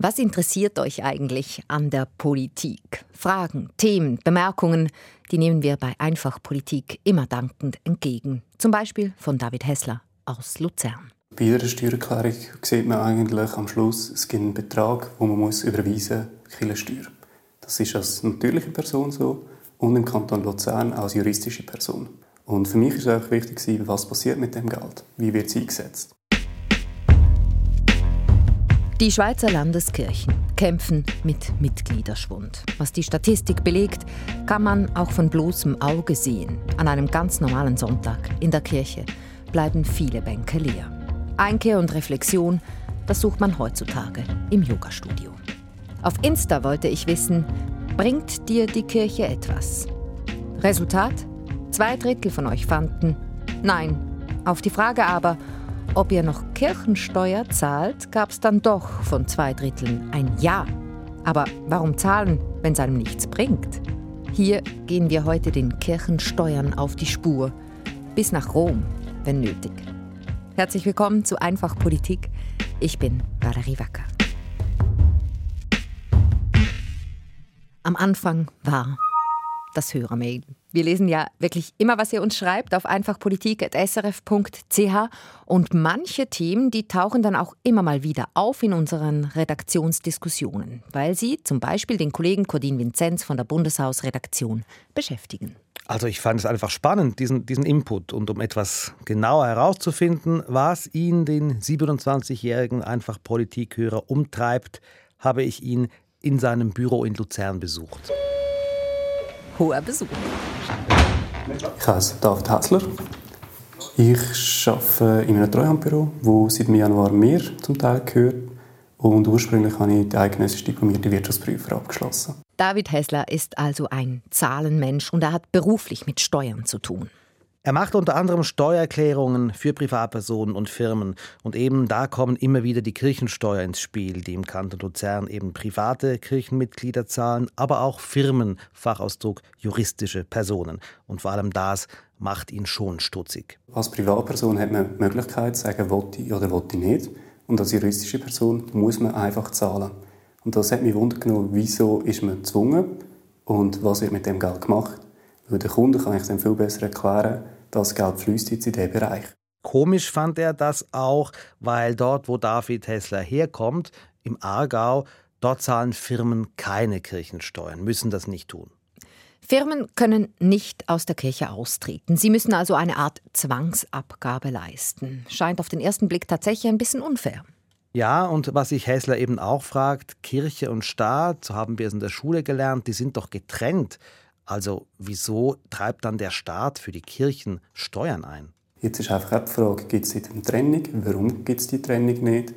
Was interessiert euch eigentlich an der Politik? Fragen, Themen, Bemerkungen, die nehmen wir bei Einfach Politik immer dankend entgegen. Zum Beispiel von David Hessler aus Luzern. Bei jeder Steuererklärung sieht man eigentlich am Schluss, es gibt einen Betrag, den man muss überweisen muss, Kirchensteuer. Das ist als natürliche Person so und im Kanton Luzern als juristische Person. Und für mich ist auch wichtig, was passiert mit dem Geld, wie wird es eingesetzt. Die Schweizer Landeskirchen kämpfen mit Mitgliederschwund. Was die Statistik belegt, kann man auch von bloßem Auge sehen. An einem ganz normalen Sonntag in der Kirche bleiben viele Bänke leer. Einkehr und Reflexion, das sucht man heutzutage im Yogastudio. Auf Insta wollte ich wissen, bringt dir die Kirche etwas? Resultat? Zwei Drittel von euch fanden Nein. Auf die Frage aber, ob ihr noch Kirchensteuer zahlt, gab es dann doch von zwei Dritteln ein Ja. Aber warum zahlen, wenn es einem nichts bringt? Hier gehen wir heute den Kirchensteuern auf die Spur, bis nach Rom, wenn nötig. Herzlich willkommen zu Einfach Politik. Ich bin Valerie Wacker. Am Anfang war das Hörermail. Wir lesen ja wirklich immer, was ihr uns schreibt auf einfachpolitik.srf.ch und manche Themen, die tauchen dann auch immer mal wieder auf in unseren Redaktionsdiskussionen, weil sie zum Beispiel den Kollegen Cordin Vinzenz von der Bundeshausredaktion beschäftigen. Also ich fand es einfach spannend, diesen, diesen Input. Und um etwas genauer herauszufinden, was ihn, den 27-jährigen Einfachpolitikhörer, umtreibt, habe ich ihn in seinem Büro in Luzern besucht hoher Besuch. Ich heiße David Hässler. Ich arbeite in einem Treuhandbüro, das seit Januar mir zum Teil gehört. Und ursprünglich habe ich die eidgenössisch diplomierte Wirtschaftsprüfer abgeschlossen. David Hessler ist also ein Zahlenmensch und er hat beruflich mit Steuern zu tun. Er macht unter anderem Steuererklärungen für Privatpersonen und Firmen. Und eben da kommen immer wieder die Kirchensteuer ins Spiel, die im Kanton Luzern eben private Kirchenmitglieder zahlen, aber auch Firmen, Fachausdruck juristische Personen. Und vor allem das macht ihn schon stutzig. Als Privatperson hat man die Möglichkeit zu sagen, will ich oder will ich nicht. Und als juristische Person muss man einfach zahlen. Und das hat mich wundern wieso ist man gezwungen und was wird mit dem Geld gemacht. Weil der Kunde kann ich dann viel besser erklären, das Geld fließt jetzt in diesen Bereich. Komisch fand er das auch, weil dort, wo David Hessler herkommt, im Aargau, dort zahlen Firmen keine Kirchensteuern, müssen das nicht tun. Firmen können nicht aus der Kirche austreten. Sie müssen also eine Art Zwangsabgabe leisten. Scheint auf den ersten Blick tatsächlich ein bisschen unfair. Ja, und was sich Hessler eben auch fragt, Kirche und Staat, so haben wir es in der Schule gelernt, die sind doch getrennt. Also wieso treibt dann der Staat für die Kirchen Steuern ein? Jetzt ist einfach die Frage, gibt es eine Trennung? Warum gibt es die Trennung nicht?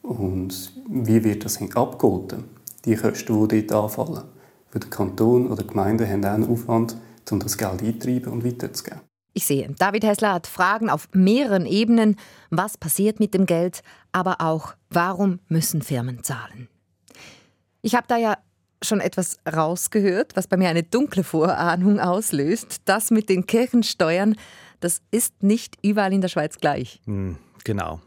Und wie wird das abgeholten? Die Kosten, die dort anfallen. Für den Kanton oder die Gemeinden haben auch einen Aufwand, um das Geld einzutreiben und weiterzugeben. Ich sehe, David Hessler hat Fragen auf mehreren Ebenen. Was passiert mit dem Geld? Aber auch, warum müssen Firmen zahlen? Ich habe da ja schon etwas rausgehört, was bei mir eine dunkle Vorahnung auslöst. Das mit den Kirchensteuern, das ist nicht überall in der Schweiz gleich. Hm, genau.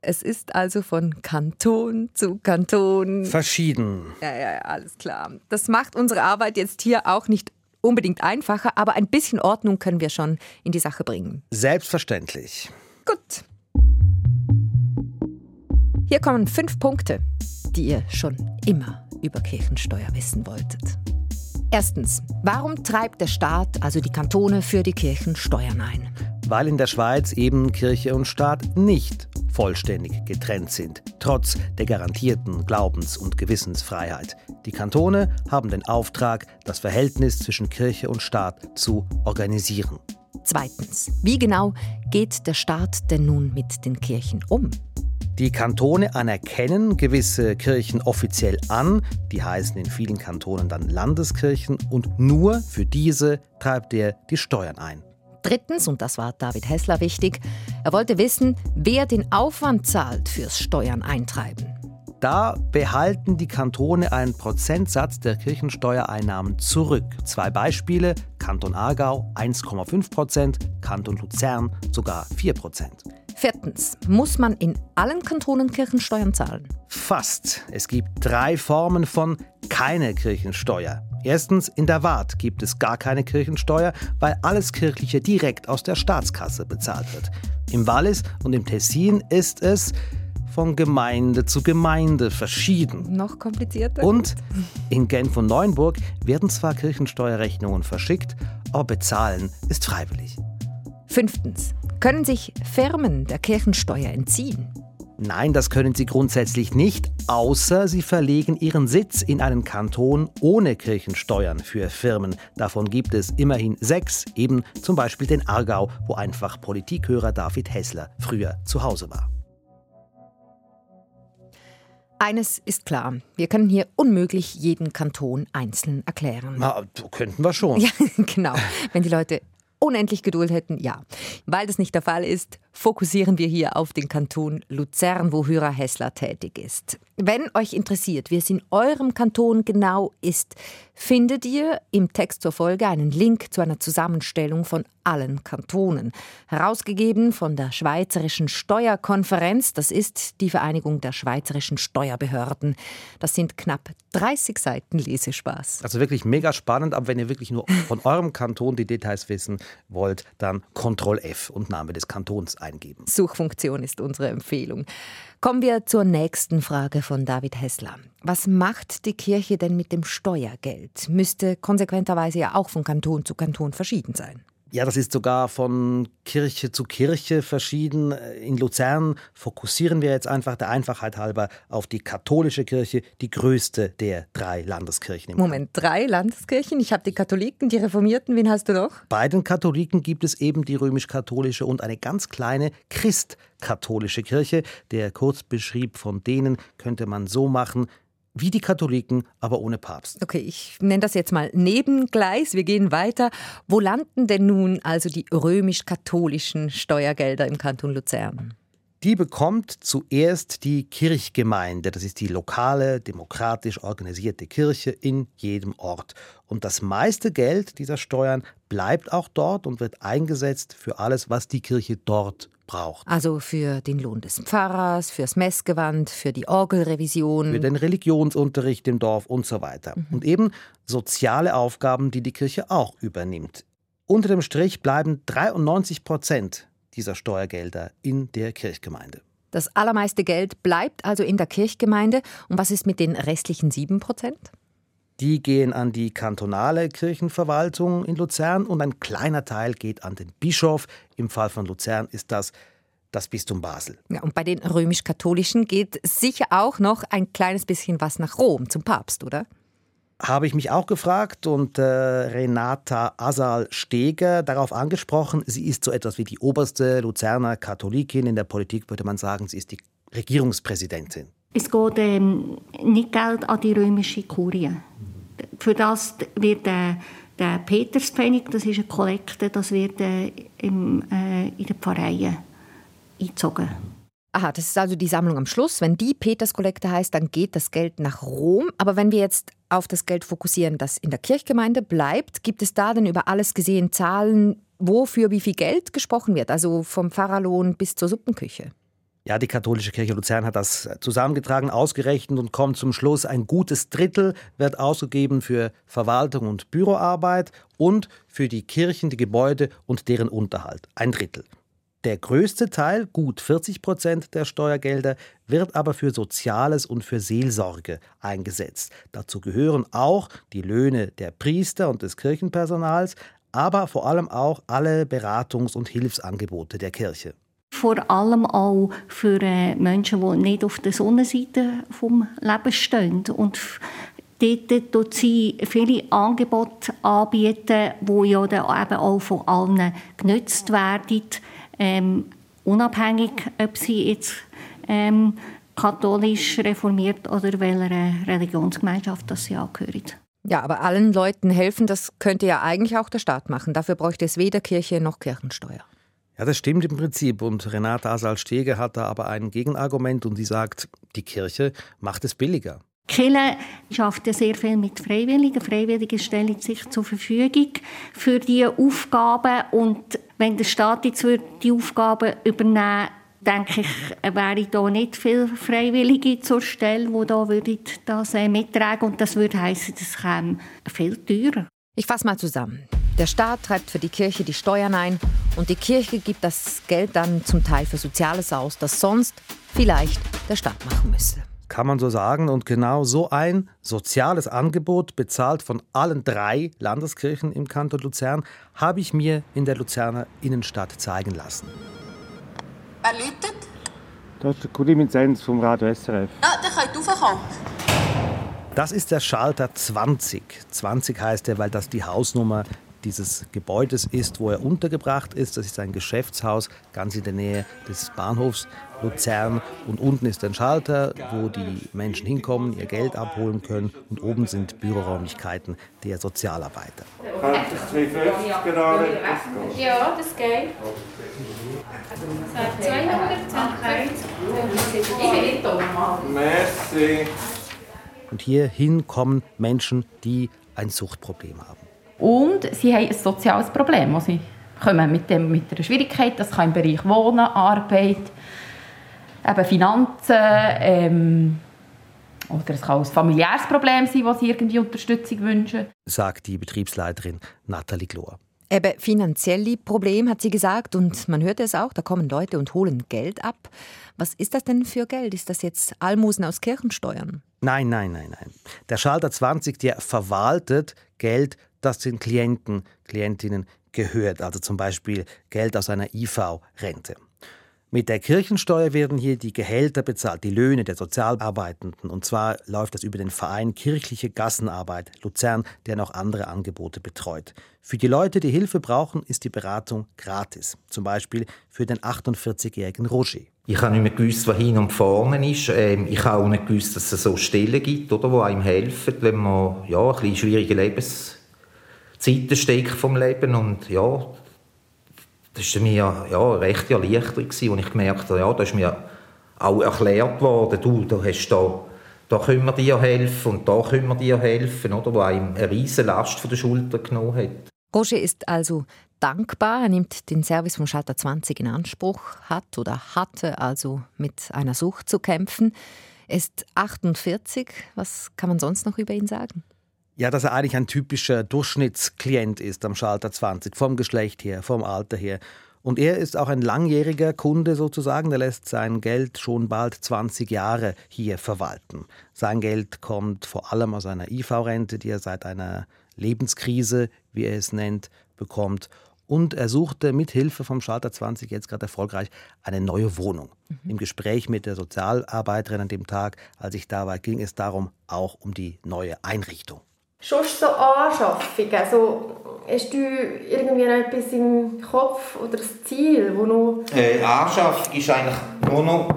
Es ist also von Kanton zu Kanton. Verschieden. Ja, ja, ja, alles klar. Das macht unsere Arbeit jetzt hier auch nicht unbedingt einfacher, aber ein bisschen Ordnung können wir schon in die Sache bringen. Selbstverständlich. Gut. Hier kommen fünf Punkte, die ihr schon immer über Kirchensteuer wissen wolltet. Erstens, warum treibt der Staat, also die Kantone, für die Kirchen Steuern ein? Weil in der Schweiz eben Kirche und Staat nicht vollständig getrennt sind, trotz der garantierten Glaubens- und Gewissensfreiheit. Die Kantone haben den Auftrag, das Verhältnis zwischen Kirche und Staat zu organisieren. Zweitens, wie genau geht der Staat denn nun mit den Kirchen um? Die Kantone anerkennen gewisse Kirchen offiziell an, die heißen in vielen Kantonen dann Landeskirchen, und nur für diese treibt er die Steuern ein. Drittens, und das war David Hessler wichtig, er wollte wissen, wer den Aufwand zahlt fürs Steuern eintreiben. Da behalten die Kantone einen Prozentsatz der Kirchensteuereinnahmen zurück. Zwei Beispiele: Kanton Aargau 1,5 Prozent, Kanton Luzern sogar 4 Prozent. Viertens. Muss man in allen Kantonen Kirchensteuern zahlen? Fast. Es gibt drei Formen von keine Kirchensteuer. Erstens, in der Waadt gibt es gar keine Kirchensteuer, weil alles Kirchliche direkt aus der Staatskasse bezahlt wird. Im Wallis und im Tessin ist es von Gemeinde zu Gemeinde verschieden. Noch komplizierter? Und in Genf und Neuenburg werden zwar Kirchensteuerrechnungen verschickt, aber bezahlen ist freiwillig. Fünftens. Können sich Firmen der Kirchensteuer entziehen? Nein, das können sie grundsätzlich nicht, außer sie verlegen ihren Sitz in einen Kanton ohne Kirchensteuern für Firmen. Davon gibt es immerhin sechs, eben zum Beispiel den Aargau, wo einfach Politikhörer David Hessler früher zu Hause war. Eines ist klar, wir können hier unmöglich jeden Kanton einzeln erklären. Na, könnten wir schon. Ja, genau. Wenn die Leute unendlich Geduld hätten, ja. Weil das nicht der Fall ist, fokussieren wir hier auf den Kanton Luzern, wo Hyra Hessler tätig ist. Wenn euch interessiert, wie es in eurem Kanton genau ist, findet ihr im Text zur Folge einen Link zu einer Zusammenstellung von allen Kantonen. Herausgegeben von der Schweizerischen Steuerkonferenz, das ist die Vereinigung der schweizerischen Steuerbehörden. Das sind knapp 30 Seiten Lesespaß. Also wirklich mega spannend, aber wenn ihr wirklich nur von eurem Kanton die Details wissen wollt, dann Ctrl F und Name des Kantons eingeben. Suchfunktion ist unsere Empfehlung. Kommen wir zur nächsten Frage von David Hessler. Was macht die Kirche denn mit dem Steuergeld? Müsste konsequenterweise ja auch von Kanton zu Kanton verschieden sein. Ja, das ist sogar von Kirche zu Kirche verschieden. In Luzern fokussieren wir jetzt einfach der Einfachheit halber auf die katholische Kirche, die größte der drei Landeskirchen. Moment, drei Landeskirchen? Ich habe die Katholiken, die Reformierten. Wen hast du noch? Bei den Katholiken gibt es eben die römisch-katholische und eine ganz kleine christkatholische Kirche. Der Kurzbeschrieb von denen könnte man so machen, wie die Katholiken, aber ohne Papst. Okay, ich nenne das jetzt mal Nebengleis. Wir gehen weiter. Wo landen denn nun also die römisch-katholischen Steuergelder im Kanton Luzern? Die bekommt zuerst die Kirchgemeinde. Das ist die lokale, demokratisch organisierte Kirche in jedem Ort. Und das meiste Geld dieser Steuern bleibt auch dort und wird eingesetzt für alles, was die Kirche dort braucht. Also für den Lohn des Pfarrers, fürs Messgewand, für die Orgelrevision. Für den Religionsunterricht im Dorf und so weiter. Mhm. Und eben soziale Aufgaben, die die Kirche auch übernimmt. Unter dem Strich bleiben 93 Prozent dieser Steuergelder in der Kirchgemeinde. Das allermeiste Geld bleibt also in der Kirchgemeinde. Und was ist mit den restlichen 7 Prozent? Die gehen an die kantonale Kirchenverwaltung in Luzern und ein kleiner Teil geht an den Bischof. Im Fall von Luzern ist das das Bistum Basel. Ja, und bei den römisch-katholischen geht sicher auch noch ein kleines bisschen was nach Rom zum Papst, oder? Habe ich mich auch gefragt und äh, Renata Asal-Steger darauf angesprochen. Sie ist so etwas wie die oberste Luzerner Katholikin. In der Politik würde man sagen, sie ist die Regierungspräsidentin. Es geht ähm, nicht Geld an die römische Kurie. Für das wird äh, der Peterspfennig, das ist eine Kollekte, das wird äh, im, äh, in den Pfarreien eingezogen. Aha, das ist also die Sammlung am Schluss. Wenn die Peterskollekte heißt, dann geht das Geld nach Rom. Aber wenn wir jetzt auf das Geld fokussieren, das in der Kirchgemeinde bleibt, gibt es da denn über alles gesehen Zahlen, wofür wie viel Geld gesprochen wird? Also vom Pfarrerlohn bis zur Suppenküche? Ja, die katholische Kirche Luzern hat das zusammengetragen, ausgerechnet und kommt zum Schluss, ein gutes Drittel wird ausgegeben für Verwaltung und Büroarbeit und für die Kirchen, die Gebäude und deren Unterhalt. Ein Drittel. Der größte Teil, gut 40 Prozent der Steuergelder, wird aber für Soziales und für Seelsorge eingesetzt. Dazu gehören auch die Löhne der Priester und des Kirchenpersonals, aber vor allem auch alle Beratungs- und Hilfsangebote der Kirche vor allem auch für äh, Menschen, die nicht auf der Sonnenseite vom Lebens stehen. Und dort tut sie viele Angebote anbieten, die ja eben auch von allen genutzt werden, ähm, unabhängig, ob sie jetzt ähm, katholisch reformiert oder welcher Religionsgemeinschaft das sie angehören. Ja, aber allen Leuten helfen, das könnte ja eigentlich auch der Staat machen. Dafür bräuchte es weder Kirche noch Kirchensteuer. Ja, das stimmt im Prinzip. Und Renate Asal-Stege hat da aber ein Gegenargument und sie sagt, die Kirche macht es billiger. Die Kirche schafft ja sehr viel mit Freiwilligen. Freiwillige stellen sich zur Verfügung für diese Aufgaben. Und wenn der Staat jetzt die Aufgaben übernehmen denke ich, wäre da nicht viel Freiwillige zur Stelle, die da das äh, mittragen und das würde heißen, das käme viel teurer. Ich fasse mal zusammen. Der Staat treibt für die Kirche die Steuern ein und die Kirche gibt das Geld dann zum Teil für Soziales aus, das sonst vielleicht der Staat machen müsse. Kann man so sagen. Und genau so ein soziales Angebot, bezahlt von allen drei Landeskirchen im Kanton Luzern, habe ich mir in der Luzerner Innenstadt zeigen lassen. Wer läutet? Das ist der Kuli Sens vom Radio SRF. Ja, der könnt raufkommen. Das ist der Schalter 20. 20 heißt er, weil das die Hausnummer dieses Gebäudes ist, wo er untergebracht ist. Das ist ein Geschäftshaus ganz in der Nähe des Bahnhofs Luzern. Und unten ist ein Schalter, wo die Menschen hinkommen, ihr Geld abholen können. Und oben sind Büroräumlichkeiten der Sozialarbeiter. Ja, das geht. 250. Ich bin nicht da. Merci. Und hierhin kommen Menschen, die ein Suchtproblem haben. Und sie haben ein soziales Problem. Also sie kommen mit, dem, mit einer Schwierigkeit, das kann im Bereich Wohnen, Arbeit, eben Finanzen, ähm, oder es kann auch ein familiäres Problem sein, wo sie irgendwie Unterstützung wünschen. Sagt die Betriebsleiterin Nathalie Glor. Eben finanzielle Problem, hat sie gesagt, und man hört es auch, da kommen Leute und holen Geld ab. Was ist das denn für Geld? Ist das jetzt Almosen aus Kirchensteuern? Nein, nein, nein, nein. Der Schalter 20, der verwaltet Geld das den Klienten, Klientinnen gehört, also zum Beispiel Geld aus einer IV-Rente. Mit der Kirchensteuer werden hier die Gehälter bezahlt, die Löhne der Sozialarbeitenden. Und zwar läuft das über den Verein Kirchliche Gassenarbeit Luzern, der noch andere Angebote betreut. Für die Leute, die Hilfe brauchen, ist die Beratung gratis. Zum Beispiel für den 48-jährigen Roger. Ich habe nicht mehr gewusst, was hin und vorne ist. Ähm, ich habe auch nicht gewusst, dass es so Stellen gibt, die einem helfen, wenn man ja, ein bisschen schwierige Lebens Zeiten steckt vom Leben und ja, das war mir ja, recht Erleichterung, als ich gemerkt habe, ja, da ist mir auch erklärt worden, du, da hast da, da können wir dir helfen und da können wir dir helfen, oder, wo einem eine riesige Last von der Schulter genommen hat. Roger ist also dankbar. Er nimmt den Service vom Schalter 20 in Anspruch, hat oder hatte also mit einer Sucht zu kämpfen. Er ist 48. Was kann man sonst noch über ihn sagen? Ja, dass er eigentlich ein typischer Durchschnittsklient ist am Schalter 20, vom Geschlecht her, vom Alter her. Und er ist auch ein langjähriger Kunde sozusagen, der lässt sein Geld schon bald 20 Jahre hier verwalten. Sein Geld kommt vor allem aus einer IV-Rente, die er seit einer Lebenskrise, wie er es nennt, bekommt. Und er suchte mit Hilfe vom Schalter 20 jetzt gerade erfolgreich eine neue Wohnung. Mhm. Im Gespräch mit der Sozialarbeiterin an dem Tag, als ich da war, ging es darum auch um die neue Einrichtung. Schon so Anschaffungen, also hast du irgendwie noch etwas im Kopf oder das Ziel, wo noch... Äh, Anschaffung ist eigentlich nur noch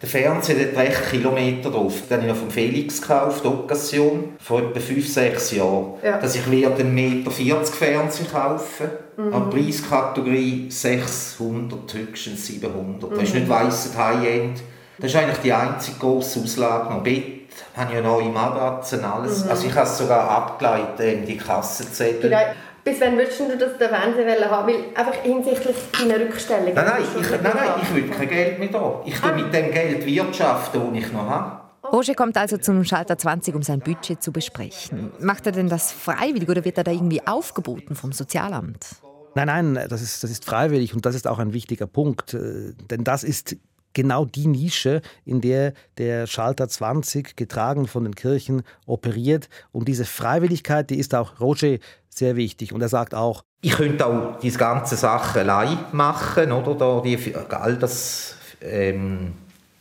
der Fernseher, der hat recht Kilometer drauf. Den habe ich noch vom Felix gekauft, die Occasion, vor etwa 5, 6 Jahren. Ja. Dass ich werde einen Meter 40 Fernseher kaufen. Mhm. An Preiskategorie 600, höchstens 700. Mhm. Das ist nicht weiss High-End. Das ist eigentlich die einzige grosse Auslage noch. Bett habe ich ja neue Matratzen, alles. Mhm. Also ich habe es sogar abgeleitet, in die Kassenzettel. Genau. Bis wann würdest du das den Fernseher haben? Weil einfach hinsichtlich deiner Rückstellung. Nein, nein, ich, nein, nein, ich will kein Geld mehr da. Ich will ah. mit dem Geld wirtschaften, das ich noch habe. Roger kommt also zum Schalter 20, um sein Budget zu besprechen. Macht er denn das freiwillig oder wird er da irgendwie aufgeboten vom Sozialamt? Nein, nein, das ist, das ist freiwillig und das ist auch ein wichtiger Punkt. Äh, denn das ist genau die Nische, in der der Schalter 20, getragen von den Kirchen, operiert. Und diese Freiwilligkeit, die ist auch Roger sehr wichtig. Und er sagt auch, ich könnte auch diese ganze Sache allein machen, oder? Da die, all das ähm,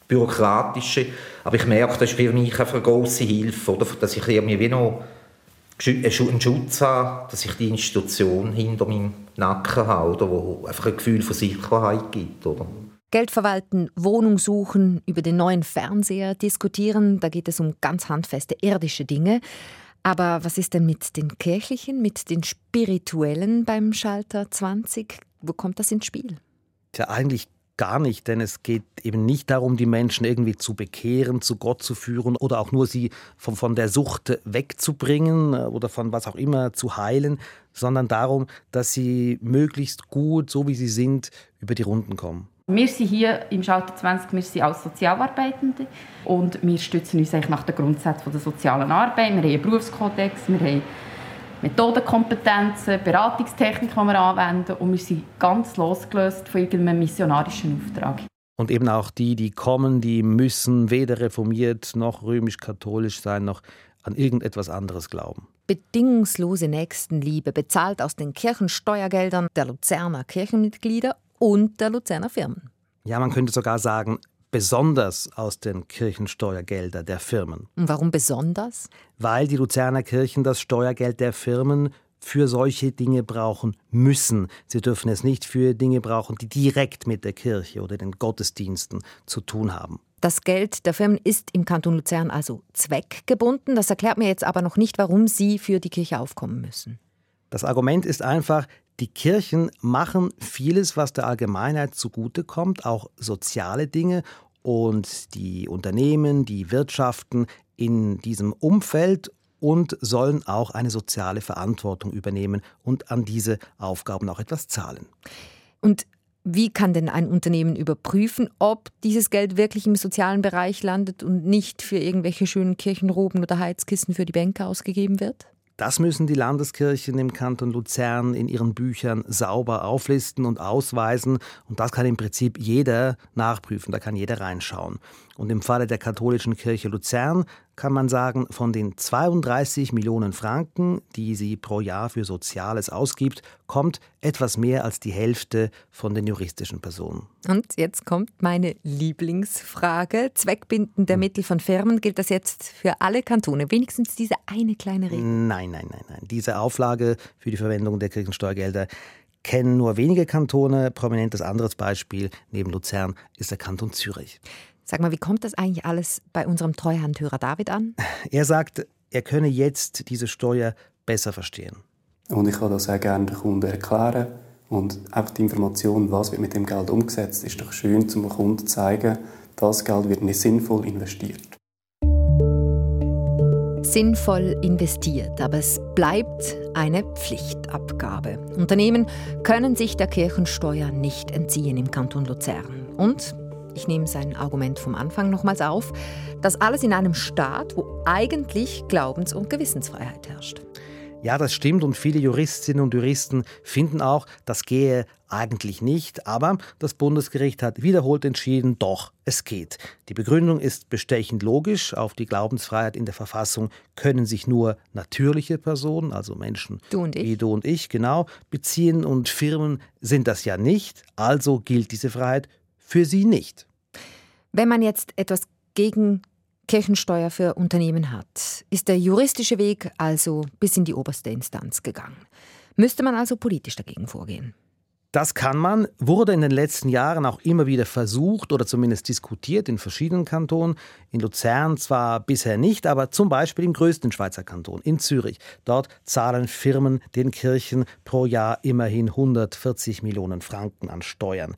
Bürokratische. Aber ich merke, das ist für mich eine große Hilfe, oder? dass ich mir wie noch einen Schutz habe, dass ich die Institution hinter meinem Nacken habe, oder? wo einfach ein Gefühl von Sicherheit gibt. Oder? Geld verwalten, Wohnung suchen, über den neuen Fernseher diskutieren, da geht es um ganz handfeste irdische Dinge. Aber was ist denn mit den kirchlichen, mit den spirituellen beim Schalter 20? Wo kommt das ins Spiel? Tja, eigentlich gar nicht, denn es geht eben nicht darum, die Menschen irgendwie zu bekehren, zu Gott zu führen oder auch nur sie von, von der Sucht wegzubringen äh, oder von was auch immer zu heilen, sondern darum, dass sie möglichst gut, so wie sie sind, über die Runden kommen. Wir sind hier im Schalter 20, wir sind als Sozialarbeitende und wir stützen uns eigentlich nach den Grundsätzen der sozialen Arbeit. Wir haben einen Berufskodex, wir haben Methodenkompetenzen, Beratungstechnik, die wir anwenden und wir sind ganz losgelöst von irgendeinem missionarischen Auftrag. Und eben auch die, die kommen, die müssen weder reformiert noch römisch-katholisch sein, noch an irgendetwas anderes glauben. Bedingungslose Nächstenliebe, bezahlt aus den Kirchensteuergeldern der Luzerner Kirchenmitglieder und der Luzerner Firmen. Ja, man könnte sogar sagen, besonders aus den Kirchensteuergeldern der Firmen. Und warum besonders? Weil die Luzerner Kirchen das Steuergeld der Firmen für solche Dinge brauchen müssen. Sie dürfen es nicht für Dinge brauchen, die direkt mit der Kirche oder den Gottesdiensten zu tun haben. Das Geld der Firmen ist im Kanton Luzern also zweckgebunden. Das erklärt mir jetzt aber noch nicht, warum Sie für die Kirche aufkommen müssen. Das Argument ist einfach, die Kirchen machen vieles, was der Allgemeinheit zugutekommt, auch soziale Dinge. Und die Unternehmen, die Wirtschaften in diesem Umfeld und sollen auch eine soziale Verantwortung übernehmen und an diese Aufgaben auch etwas zahlen. Und wie kann denn ein Unternehmen überprüfen, ob dieses Geld wirklich im sozialen Bereich landet und nicht für irgendwelche schönen Kirchenroben oder Heizkissen für die Bänke ausgegeben wird? Das müssen die Landeskirchen im Kanton Luzern in ihren Büchern sauber auflisten und ausweisen. Und das kann im Prinzip jeder nachprüfen, da kann jeder reinschauen. Und im Falle der katholischen Kirche Luzern kann man sagen, von den 32 Millionen Franken, die sie pro Jahr für Soziales ausgibt, kommt etwas mehr als die Hälfte von den juristischen Personen. Und jetzt kommt meine Lieblingsfrage. Zweckbinden der hm. Mittel von Firmen, gilt das jetzt für alle Kantone? Wenigstens diese eine kleine Regel? Nein, nein, nein, nein. Diese Auflage für die Verwendung der Kirchensteuergelder kennen nur wenige Kantone. Prominentes anderes Beispiel neben Luzern ist der Kanton Zürich. Sag mal, wie kommt das eigentlich alles bei unserem Treuhandhörer David an? Er sagt, er könne jetzt diese Steuer besser verstehen. Und ich kann das sehr gerne den Kunden erklären. Und einfach die Information, was wird mit dem Geld umgesetzt, ist doch schön, zum Kunden zu zeigen, das Geld wird nicht sinnvoll investiert. Sinnvoll investiert, aber es bleibt eine Pflichtabgabe. Unternehmen können sich der Kirchensteuer nicht entziehen im Kanton Luzern. Und ich nehme sein Argument vom Anfang nochmals auf, das alles in einem Staat, wo eigentlich Glaubens- und Gewissensfreiheit herrscht. Ja, das stimmt und viele Juristinnen und Juristen finden auch, das gehe eigentlich nicht, aber das Bundesgericht hat wiederholt entschieden, doch, es geht. Die Begründung ist bestechend logisch. Auf die Glaubensfreiheit in der Verfassung können sich nur natürliche Personen, also Menschen du wie du und ich, genau, beziehen und Firmen sind das ja nicht. Also gilt diese Freiheit für sie nicht. Wenn man jetzt etwas gegen Kirchensteuer für Unternehmen hat, ist der juristische Weg also bis in die oberste Instanz gegangen. Müsste man also politisch dagegen vorgehen? Das kann man, wurde in den letzten Jahren auch immer wieder versucht oder zumindest diskutiert in verschiedenen Kantonen. In Luzern zwar bisher nicht, aber zum Beispiel im größten Schweizer Kanton, in Zürich. Dort zahlen Firmen den Kirchen pro Jahr immerhin 140 Millionen Franken an Steuern.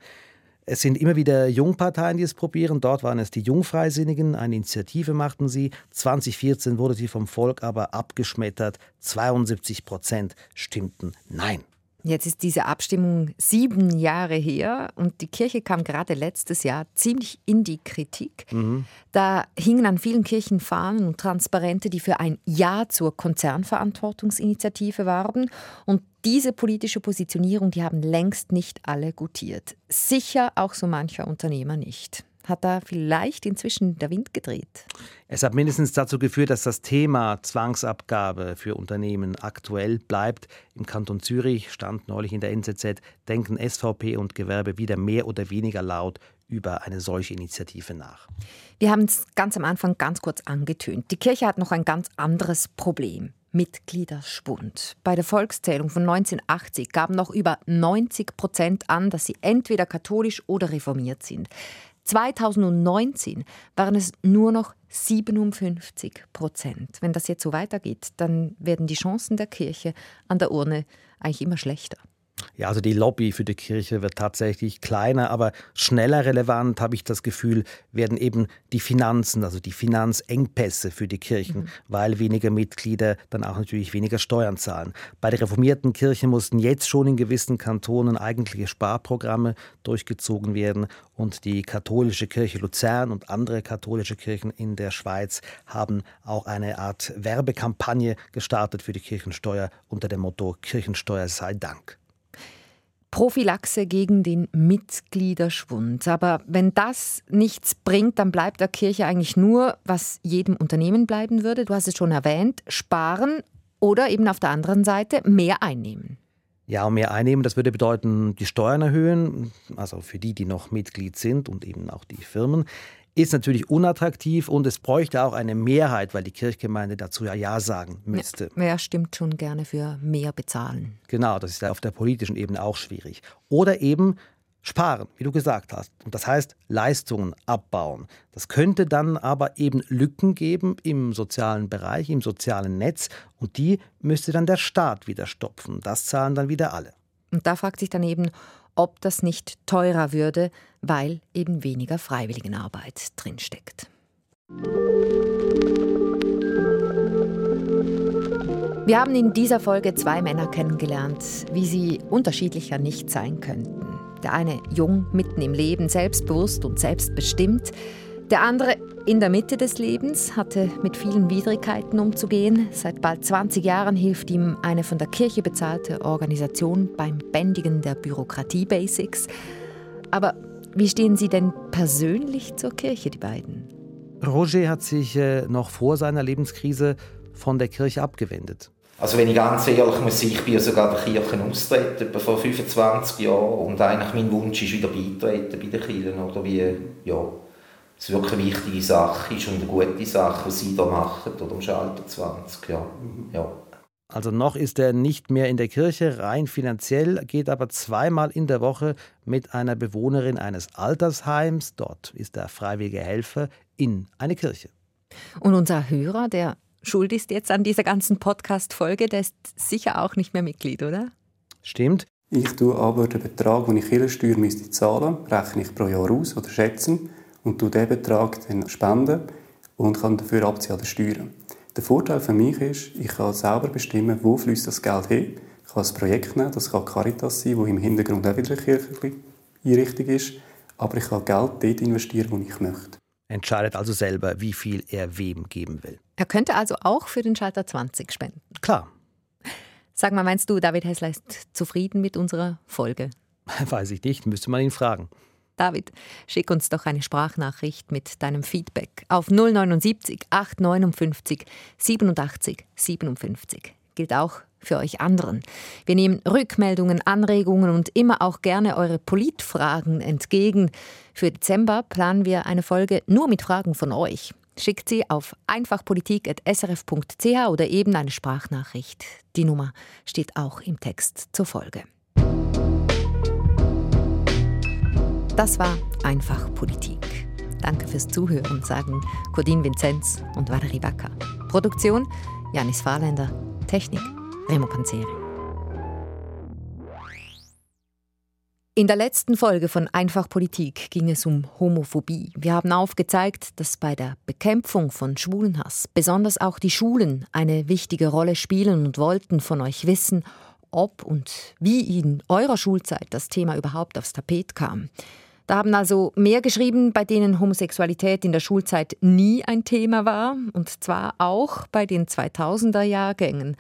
Es sind immer wieder Jungparteien, die es probieren. Dort waren es die Jungfreisinnigen. Eine Initiative machten sie. 2014 wurde sie vom Volk aber abgeschmettert. 72 Prozent stimmten Nein. Jetzt ist diese Abstimmung sieben Jahre her und die Kirche kam gerade letztes Jahr ziemlich in die Kritik. Mhm. Da hingen an vielen Kirchen Fahnen und Transparente, die für ein Ja zur Konzernverantwortungsinitiative waren. Und diese politische Positionierung, die haben längst nicht alle gutiert. Sicher auch so mancher Unternehmer nicht hat da vielleicht inzwischen der Wind gedreht? Es hat mindestens dazu geführt, dass das Thema Zwangsabgabe für Unternehmen aktuell bleibt. Im Kanton Zürich stand neulich in der NZZ, denken SVP und Gewerbe wieder mehr oder weniger laut über eine solche Initiative nach. Wir haben es ganz am Anfang ganz kurz angetönt. Die Kirche hat noch ein ganz anderes Problem. Mitgliederschwund. Bei der Volkszählung von 1980 gaben noch über 90 Prozent an, dass sie entweder katholisch oder reformiert sind. 2019 waren es nur noch 57 Prozent. Wenn das jetzt so weitergeht, dann werden die Chancen der Kirche an der Urne eigentlich immer schlechter. Ja, also die Lobby für die Kirche wird tatsächlich kleiner, aber schneller relevant, habe ich das Gefühl, werden eben die Finanzen, also die Finanzengpässe für die Kirchen, mhm. weil weniger Mitglieder dann auch natürlich weniger Steuern zahlen. Bei der reformierten Kirche mussten jetzt schon in gewissen Kantonen eigentliche Sparprogramme durchgezogen werden und die katholische Kirche Luzern und andere katholische Kirchen in der Schweiz haben auch eine Art Werbekampagne gestartet für die Kirchensteuer unter dem Motto Kirchensteuer sei Dank. Prophylaxe gegen den Mitgliederschwund. Aber wenn das nichts bringt, dann bleibt der Kirche eigentlich nur, was jedem Unternehmen bleiben würde. Du hast es schon erwähnt, sparen oder eben auf der anderen Seite mehr einnehmen. Ja, mehr einnehmen, das würde bedeuten, die Steuern erhöhen, also für die, die noch Mitglied sind und eben auch die Firmen ist natürlich unattraktiv und es bräuchte auch eine Mehrheit, weil die Kirchgemeinde dazu ja Ja sagen müsste. Ja, wer stimmt schon gerne für mehr bezahlen? Genau, das ist ja auf der politischen Ebene auch schwierig. Oder eben sparen, wie du gesagt hast. Und das heißt Leistungen abbauen. Das könnte dann aber eben Lücken geben im sozialen Bereich, im sozialen Netz und die müsste dann der Staat wieder stopfen. Das zahlen dann wieder alle. Und da fragt sich dann eben, ob das nicht teurer würde, weil eben weniger Freiwilligenarbeit drinsteckt. Wir haben in dieser Folge zwei Männer kennengelernt, wie sie unterschiedlicher nicht sein könnten. Der eine jung, mitten im Leben, selbstbewusst und selbstbestimmt. Der andere in der Mitte des Lebens, hatte mit vielen Widrigkeiten umzugehen. Seit bald 20 Jahren hilft ihm eine von der Kirche bezahlte Organisation beim Bändigen der Bürokratie-Basics. Aber wie stehen Sie denn persönlich zur Kirche, die beiden? Roger hat sich äh, noch vor seiner Lebenskrise von der Kirche abgewendet. Also wenn ich ganz ehrlich muss ich bin ja sogar der Kirche austreten, vor 25 Jahren. Und eigentlich mein Wunsch ist wieder beitreten bei den Kirchen. Oder wie, ja, es wirklich eine wichtige Sache ist und eine gute Sache, was Sie da machen, oder am Schalter 20, ja. ja. Also noch ist er nicht mehr in der Kirche, rein finanziell, geht aber zweimal in der Woche mit einer Bewohnerin eines Altersheims, dort ist er freiwilliger Helfer, in eine Kirche. Und unser Hörer, der schuld ist jetzt an dieser ganzen Podcast-Folge, der ist sicher auch nicht mehr Mitglied, oder? Stimmt. Ich tue aber den Betrag, den ich Kirchensteuer müsste zahlen, rechne ich pro Jahr aus oder schätzen und du diesen Betrag dann spenden und kann dafür abziehen an den Steuern. Der Vorteil für mich ist, ich kann selber bestimmen, wo fließt das Geld hin. Ich kann ein Projekt nehmen, das kann Caritas sein, wo im Hintergrund auch wieder eine kirchliche Einrichtung ist, aber ich kann Geld dort investieren, wo ich möchte. Entscheidet also selber, wie viel er wem geben will. Er könnte also auch für den Schalter 20 spenden. Klar. Sag mal, meinst du, David Hessler ist zufrieden mit unserer Folge? Weiß ich nicht, müsste man ihn fragen. David, schick uns doch eine Sprachnachricht mit deinem Feedback auf 079 859 87 57. Gilt auch für euch anderen. Wir nehmen Rückmeldungen, Anregungen und immer auch gerne eure Politfragen entgegen. Für Dezember planen wir eine Folge nur mit Fragen von euch. Schickt sie auf einfachpolitik.srf.ch oder eben eine Sprachnachricht. Die Nummer steht auch im Text zur Folge. Das war Einfach Politik. Danke fürs Zuhören, sagen Codin Vinzenz und Valerie Wacker. Produktion Janis Fahrländer. Technik Remo Canzeri. In der letzten Folge von Einfach Politik ging es um Homophobie. Wir haben aufgezeigt, dass bei der Bekämpfung von Schwulenhass besonders auch die Schulen eine wichtige Rolle spielen und wollten von euch wissen, ob und wie in eurer Schulzeit das Thema überhaupt aufs Tapet kam. Da haben also mehr geschrieben, bei denen Homosexualität in der Schulzeit nie ein Thema war, und zwar auch bei den 2000er Jahrgängen.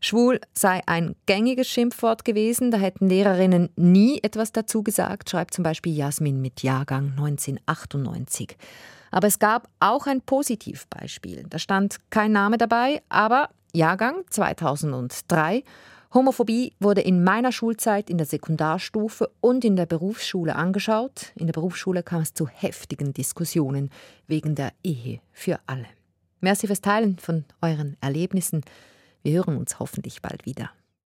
Schwul sei ein gängiges Schimpfwort gewesen, da hätten Lehrerinnen nie etwas dazu gesagt, schreibt zum Beispiel Jasmin mit Jahrgang 1998. Aber es gab auch ein Positivbeispiel. Da stand kein Name dabei, aber Jahrgang 2003 Homophobie wurde in meiner Schulzeit in der Sekundarstufe und in der Berufsschule angeschaut. In der Berufsschule kam es zu heftigen Diskussionen wegen der Ehe für alle. Merci fürs Teilen von euren Erlebnissen. Wir hören uns hoffentlich bald wieder.